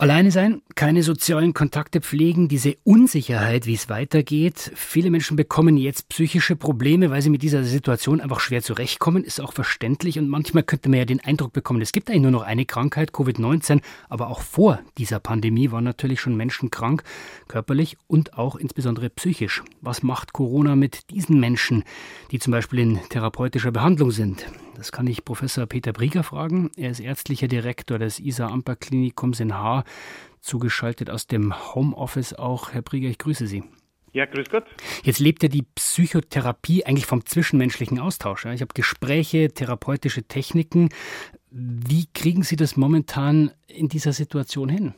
Alleine sein, keine sozialen Kontakte pflegen, diese Unsicherheit, wie es weitergeht. Viele Menschen bekommen jetzt psychische Probleme, weil sie mit dieser Situation einfach schwer zurechtkommen, ist auch verständlich. Und manchmal könnte man ja den Eindruck bekommen, es gibt eigentlich nur noch eine Krankheit, Covid-19. Aber auch vor dieser Pandemie waren natürlich schon Menschen krank, körperlich und auch insbesondere psychisch. Was macht Corona mit diesen Menschen, die zum Beispiel in therapeutischer Behandlung sind? Das kann ich Professor Peter Brieger fragen. Er ist ärztlicher Direktor des Isar-Amper-Klinikums in Haar, zugeschaltet aus dem Homeoffice auch. Herr Brieger, ich grüße Sie. Ja, grüß Gott. Jetzt lebt ja die Psychotherapie eigentlich vom zwischenmenschlichen Austausch. Ich habe Gespräche, therapeutische Techniken. Wie kriegen Sie das momentan in dieser Situation hin?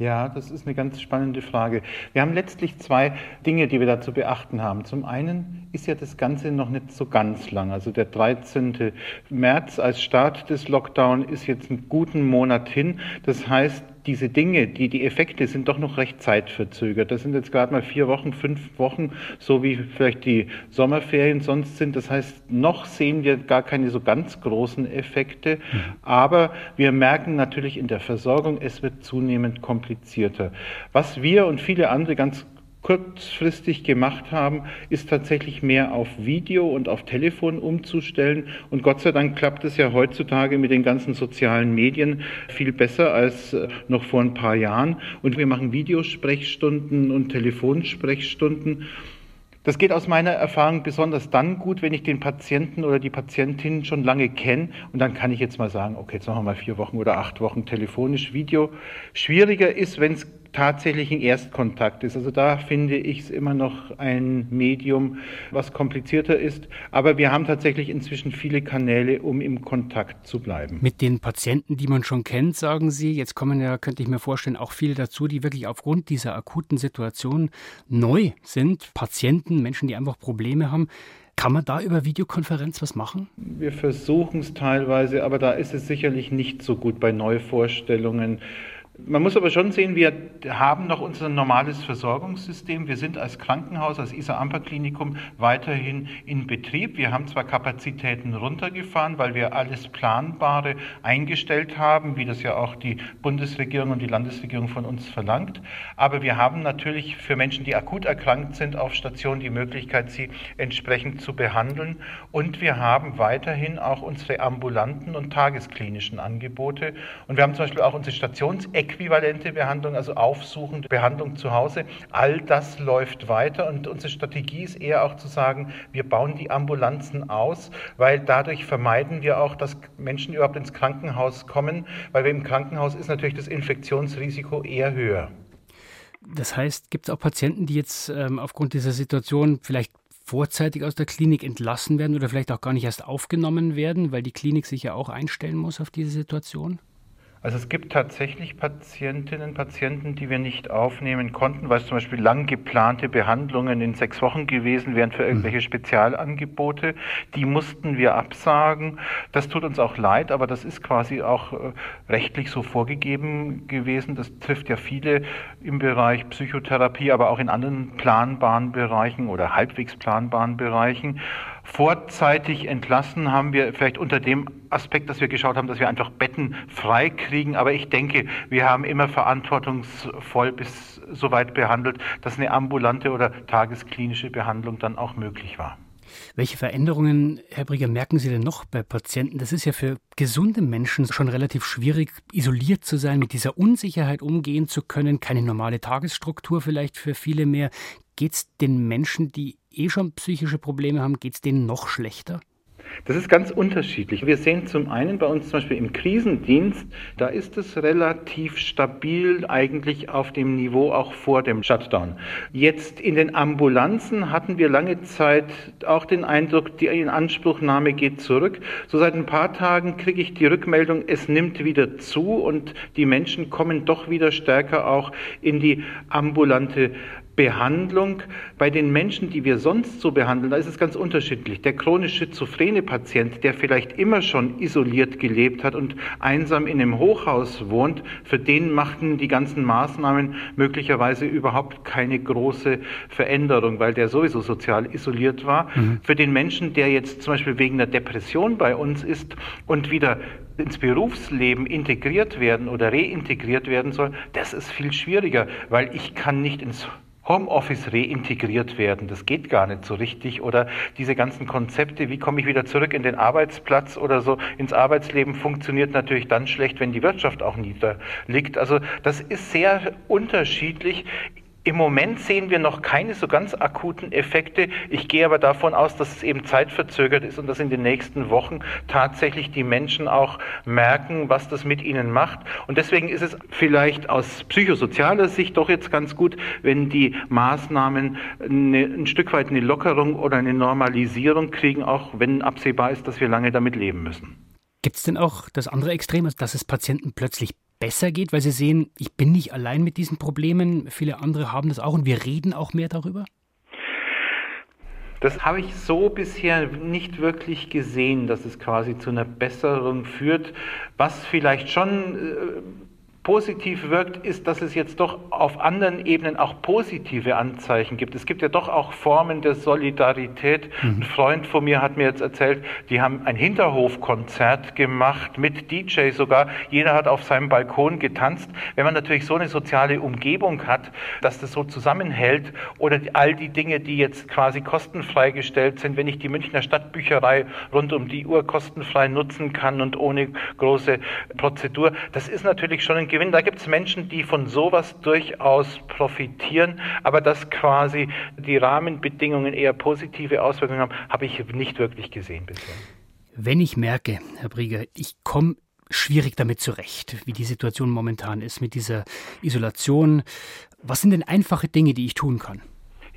Ja, das ist eine ganz spannende Frage. Wir haben letztlich zwei Dinge, die wir da zu beachten haben. Zum einen ist ja das Ganze noch nicht so ganz lang. Also der 13. März als Start des Lockdown ist jetzt einen guten Monat hin. Das heißt, diese Dinge, die, die Effekte sind doch noch recht zeitverzögert. Das sind jetzt gerade mal vier Wochen, fünf Wochen, so wie vielleicht die Sommerferien sonst sind. Das heißt, noch sehen wir gar keine so ganz großen Effekte. Mhm. Aber wir merken natürlich in der Versorgung, es wird zunehmend komplizierter. Was wir und viele andere ganz kurzfristig gemacht haben, ist tatsächlich mehr auf Video und auf Telefon umzustellen. Und Gott sei Dank klappt es ja heutzutage mit den ganzen sozialen Medien viel besser als äh, noch vor ein paar Jahren. Und wir machen Videosprechstunden und Telefonsprechstunden. Das geht aus meiner Erfahrung besonders dann gut, wenn ich den Patienten oder die Patientin schon lange kenne und dann kann ich jetzt mal sagen, okay, jetzt machen wir mal vier Wochen oder acht Wochen telefonisch Video. Schwieriger ist, wenn es tatsächlich ein Erstkontakt ist. Also da finde ich es immer noch ein Medium, was komplizierter ist. Aber wir haben tatsächlich inzwischen viele Kanäle, um im Kontakt zu bleiben. Mit den Patienten, die man schon kennt, sagen Sie, jetzt kommen ja, könnte ich mir vorstellen, auch viele dazu, die wirklich aufgrund dieser akuten Situation neu sind. Patienten, Menschen, die einfach Probleme haben. Kann man da über Videokonferenz was machen? Wir versuchen es teilweise, aber da ist es sicherlich nicht so gut bei Neuvorstellungen. Man muss aber schon sehen, wir haben noch unser normales Versorgungssystem. Wir sind als Krankenhaus, als Isar-Amper-Klinikum weiterhin in Betrieb. Wir haben zwar Kapazitäten runtergefahren, weil wir alles Planbare eingestellt haben, wie das ja auch die Bundesregierung und die Landesregierung von uns verlangt. Aber wir haben natürlich für Menschen, die akut erkrankt sind, auf Station die Möglichkeit, sie entsprechend zu behandeln. Und wir haben weiterhin auch unsere ambulanten und tagesklinischen Angebote. Und wir haben zum Beispiel auch unsere Stationseck äquivalente Behandlung, also aufsuchende Behandlung zu Hause. All das läuft weiter und unsere Strategie ist eher auch zu sagen, wir bauen die Ambulanzen aus, weil dadurch vermeiden wir auch, dass Menschen überhaupt ins Krankenhaus kommen, weil im Krankenhaus ist natürlich das Infektionsrisiko eher höher. Das heißt, gibt es auch Patienten, die jetzt ähm, aufgrund dieser Situation vielleicht vorzeitig aus der Klinik entlassen werden oder vielleicht auch gar nicht erst aufgenommen werden, weil die Klinik sich ja auch einstellen muss auf diese Situation? Also es gibt tatsächlich Patientinnen und Patienten, die wir nicht aufnehmen konnten, weil es zum Beispiel lang geplante Behandlungen in sechs Wochen gewesen wären für irgendwelche mhm. Spezialangebote. Die mussten wir absagen. Das tut uns auch leid, aber das ist quasi auch äh, rechtlich so vorgegeben gewesen. Das trifft ja viele im Bereich Psychotherapie, aber auch in anderen planbaren Bereichen oder halbwegs planbaren Bereichen. Vorzeitig entlassen haben wir vielleicht unter dem Aspekt, dass wir geschaut haben, dass wir einfach Betten frei kriegen. Aber ich denke, wir haben immer verantwortungsvoll bis so weit behandelt, dass eine ambulante oder tagesklinische Behandlung dann auch möglich war. Welche Veränderungen, Herr Brieger, merken Sie denn noch bei Patienten? Das ist ja für gesunde Menschen schon relativ schwierig, isoliert zu sein, mit dieser Unsicherheit umgehen zu können, keine normale Tagesstruktur vielleicht für viele mehr. Geht es den Menschen, die eh schon psychische Probleme haben, geht es denen noch schlechter? Das ist ganz unterschiedlich. Wir sehen zum einen bei uns zum Beispiel im Krisendienst, da ist es relativ stabil eigentlich auf dem Niveau auch vor dem Shutdown. Jetzt in den Ambulanzen hatten wir lange Zeit auch den Eindruck, die Inanspruchnahme geht zurück. So seit ein paar Tagen kriege ich die Rückmeldung, es nimmt wieder zu und die Menschen kommen doch wieder stärker auch in die ambulante Behandlung bei den Menschen, die wir sonst so behandeln, da ist es ganz unterschiedlich. Der chronisch schizophrene Patient, der vielleicht immer schon isoliert gelebt hat und einsam in einem Hochhaus wohnt, für den machten die ganzen Maßnahmen möglicherweise überhaupt keine große Veränderung, weil der sowieso sozial isoliert war. Mhm. Für den Menschen, der jetzt zum Beispiel wegen einer Depression bei uns ist und wieder ins Berufsleben integriert werden oder reintegriert werden soll, das ist viel schwieriger, weil ich kann nicht ins Homeoffice reintegriert werden. Das geht gar nicht so richtig. Oder diese ganzen Konzepte, wie komme ich wieder zurück in den Arbeitsplatz oder so ins Arbeitsleben, funktioniert natürlich dann schlecht, wenn die Wirtschaft auch niederliegt. Also das ist sehr unterschiedlich. Im Moment sehen wir noch keine so ganz akuten Effekte. Ich gehe aber davon aus, dass es eben zeitverzögert ist und dass in den nächsten Wochen tatsächlich die Menschen auch merken, was das mit ihnen macht. Und deswegen ist es vielleicht aus psychosozialer Sicht doch jetzt ganz gut, wenn die Maßnahmen eine, ein Stück weit eine Lockerung oder eine Normalisierung kriegen, auch wenn absehbar ist, dass wir lange damit leben müssen. Gibt es denn auch das andere Extrem, dass es Patienten plötzlich besser geht, weil sie sehen, ich bin nicht allein mit diesen Problemen, viele andere haben das auch und wir reden auch mehr darüber? Das habe ich so bisher nicht wirklich gesehen, dass es quasi zu einer Besserung führt. Was vielleicht schon äh, positiv wirkt, ist, dass es jetzt doch auf anderen Ebenen auch positive Anzeichen gibt. Es gibt ja doch auch Formen der Solidarität. Mhm. Ein Freund von mir hat mir jetzt erzählt, die haben ein Hinterhofkonzert gemacht mit DJ sogar. Jeder hat auf seinem Balkon getanzt. Wenn man natürlich so eine soziale Umgebung hat, dass das so zusammenhält oder all die Dinge, die jetzt quasi kostenfrei gestellt sind, wenn ich die Münchner Stadtbücherei rund um die Uhr kostenfrei nutzen kann und ohne große Prozedur, das ist natürlich schon ein Gewinn. Da gibt es Menschen, die von sowas durchaus profitieren, aber dass quasi die Rahmenbedingungen eher positive Auswirkungen haben, habe ich nicht wirklich gesehen bisher. Wenn ich merke, Herr Brieger, ich komme schwierig damit zurecht, wie die Situation momentan ist mit dieser Isolation, was sind denn einfache Dinge, die ich tun kann?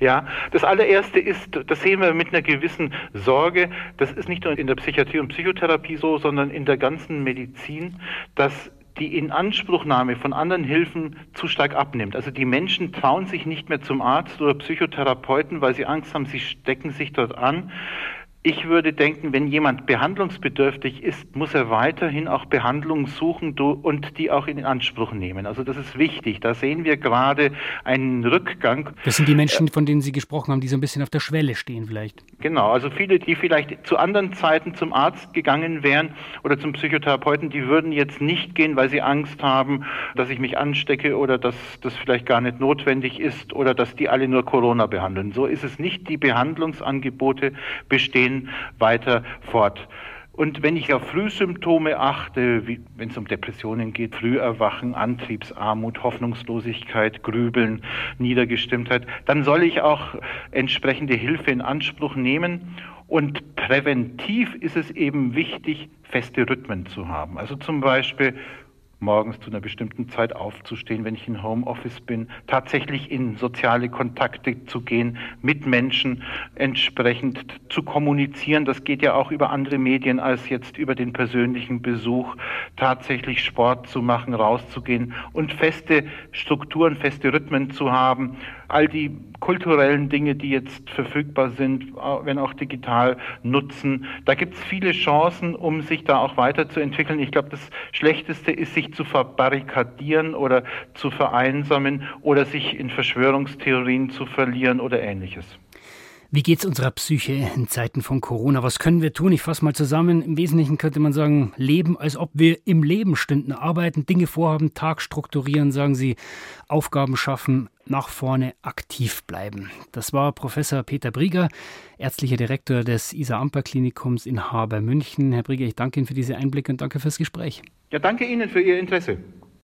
Ja, das allererste ist, das sehen wir mit einer gewissen Sorge, das ist nicht nur in der Psychiatrie und Psychotherapie so, sondern in der ganzen Medizin, dass die Inanspruchnahme von anderen Hilfen zu stark abnimmt. Also die Menschen trauen sich nicht mehr zum Arzt oder Psychotherapeuten, weil sie Angst haben, sie stecken sich dort an. Ich würde denken, wenn jemand behandlungsbedürftig ist, muss er weiterhin auch Behandlung suchen und die auch in Anspruch nehmen. Also das ist wichtig. Da sehen wir gerade einen Rückgang. Das sind die Menschen, von denen Sie gesprochen haben, die so ein bisschen auf der Schwelle stehen vielleicht. Genau, also viele, die vielleicht zu anderen Zeiten zum Arzt gegangen wären oder zum Psychotherapeuten, die würden jetzt nicht gehen, weil sie Angst haben, dass ich mich anstecke oder dass das vielleicht gar nicht notwendig ist oder dass die alle nur Corona behandeln. So ist es nicht. Die Behandlungsangebote bestehen gehen weiter fort. Und wenn ich auf Frühsymptome achte, wenn es um Depressionen geht, Früherwachen, Antriebsarmut, Hoffnungslosigkeit, Grübeln, Niedergestimmtheit, dann soll ich auch entsprechende Hilfe in Anspruch nehmen. Und präventiv ist es eben wichtig, feste Rhythmen zu haben. Also zum Beispiel morgens zu einer bestimmten Zeit aufzustehen, wenn ich in Homeoffice bin, tatsächlich in soziale Kontakte zu gehen, mit Menschen entsprechend zu kommunizieren. Das geht ja auch über andere Medien als jetzt über den persönlichen Besuch, tatsächlich Sport zu machen, rauszugehen und feste Strukturen, feste Rhythmen zu haben. All die kulturellen Dinge, die jetzt verfügbar sind, wenn auch digital nutzen. Da gibt es viele Chancen, um sich da auch weiterzuentwickeln. Ich glaube, das Schlechteste ist, sich zu verbarrikadieren oder zu vereinsamen oder sich in Verschwörungstheorien zu verlieren oder ähnliches. Wie geht's unserer Psyche in Zeiten von Corona? Was können wir tun? Ich fasse mal zusammen. Im Wesentlichen könnte man sagen, leben, als ob wir im Leben stünden, arbeiten, Dinge vorhaben, Tag strukturieren, sagen Sie, Aufgaben schaffen, nach vorne aktiv bleiben. Das war Professor Peter Brieger, ärztlicher Direktor des Isar-Amper-Klinikums in Haber, München. Herr Brieger, ich danke Ihnen für diese Einblicke und danke fürs Gespräch. Ja, danke Ihnen für Ihr Interesse.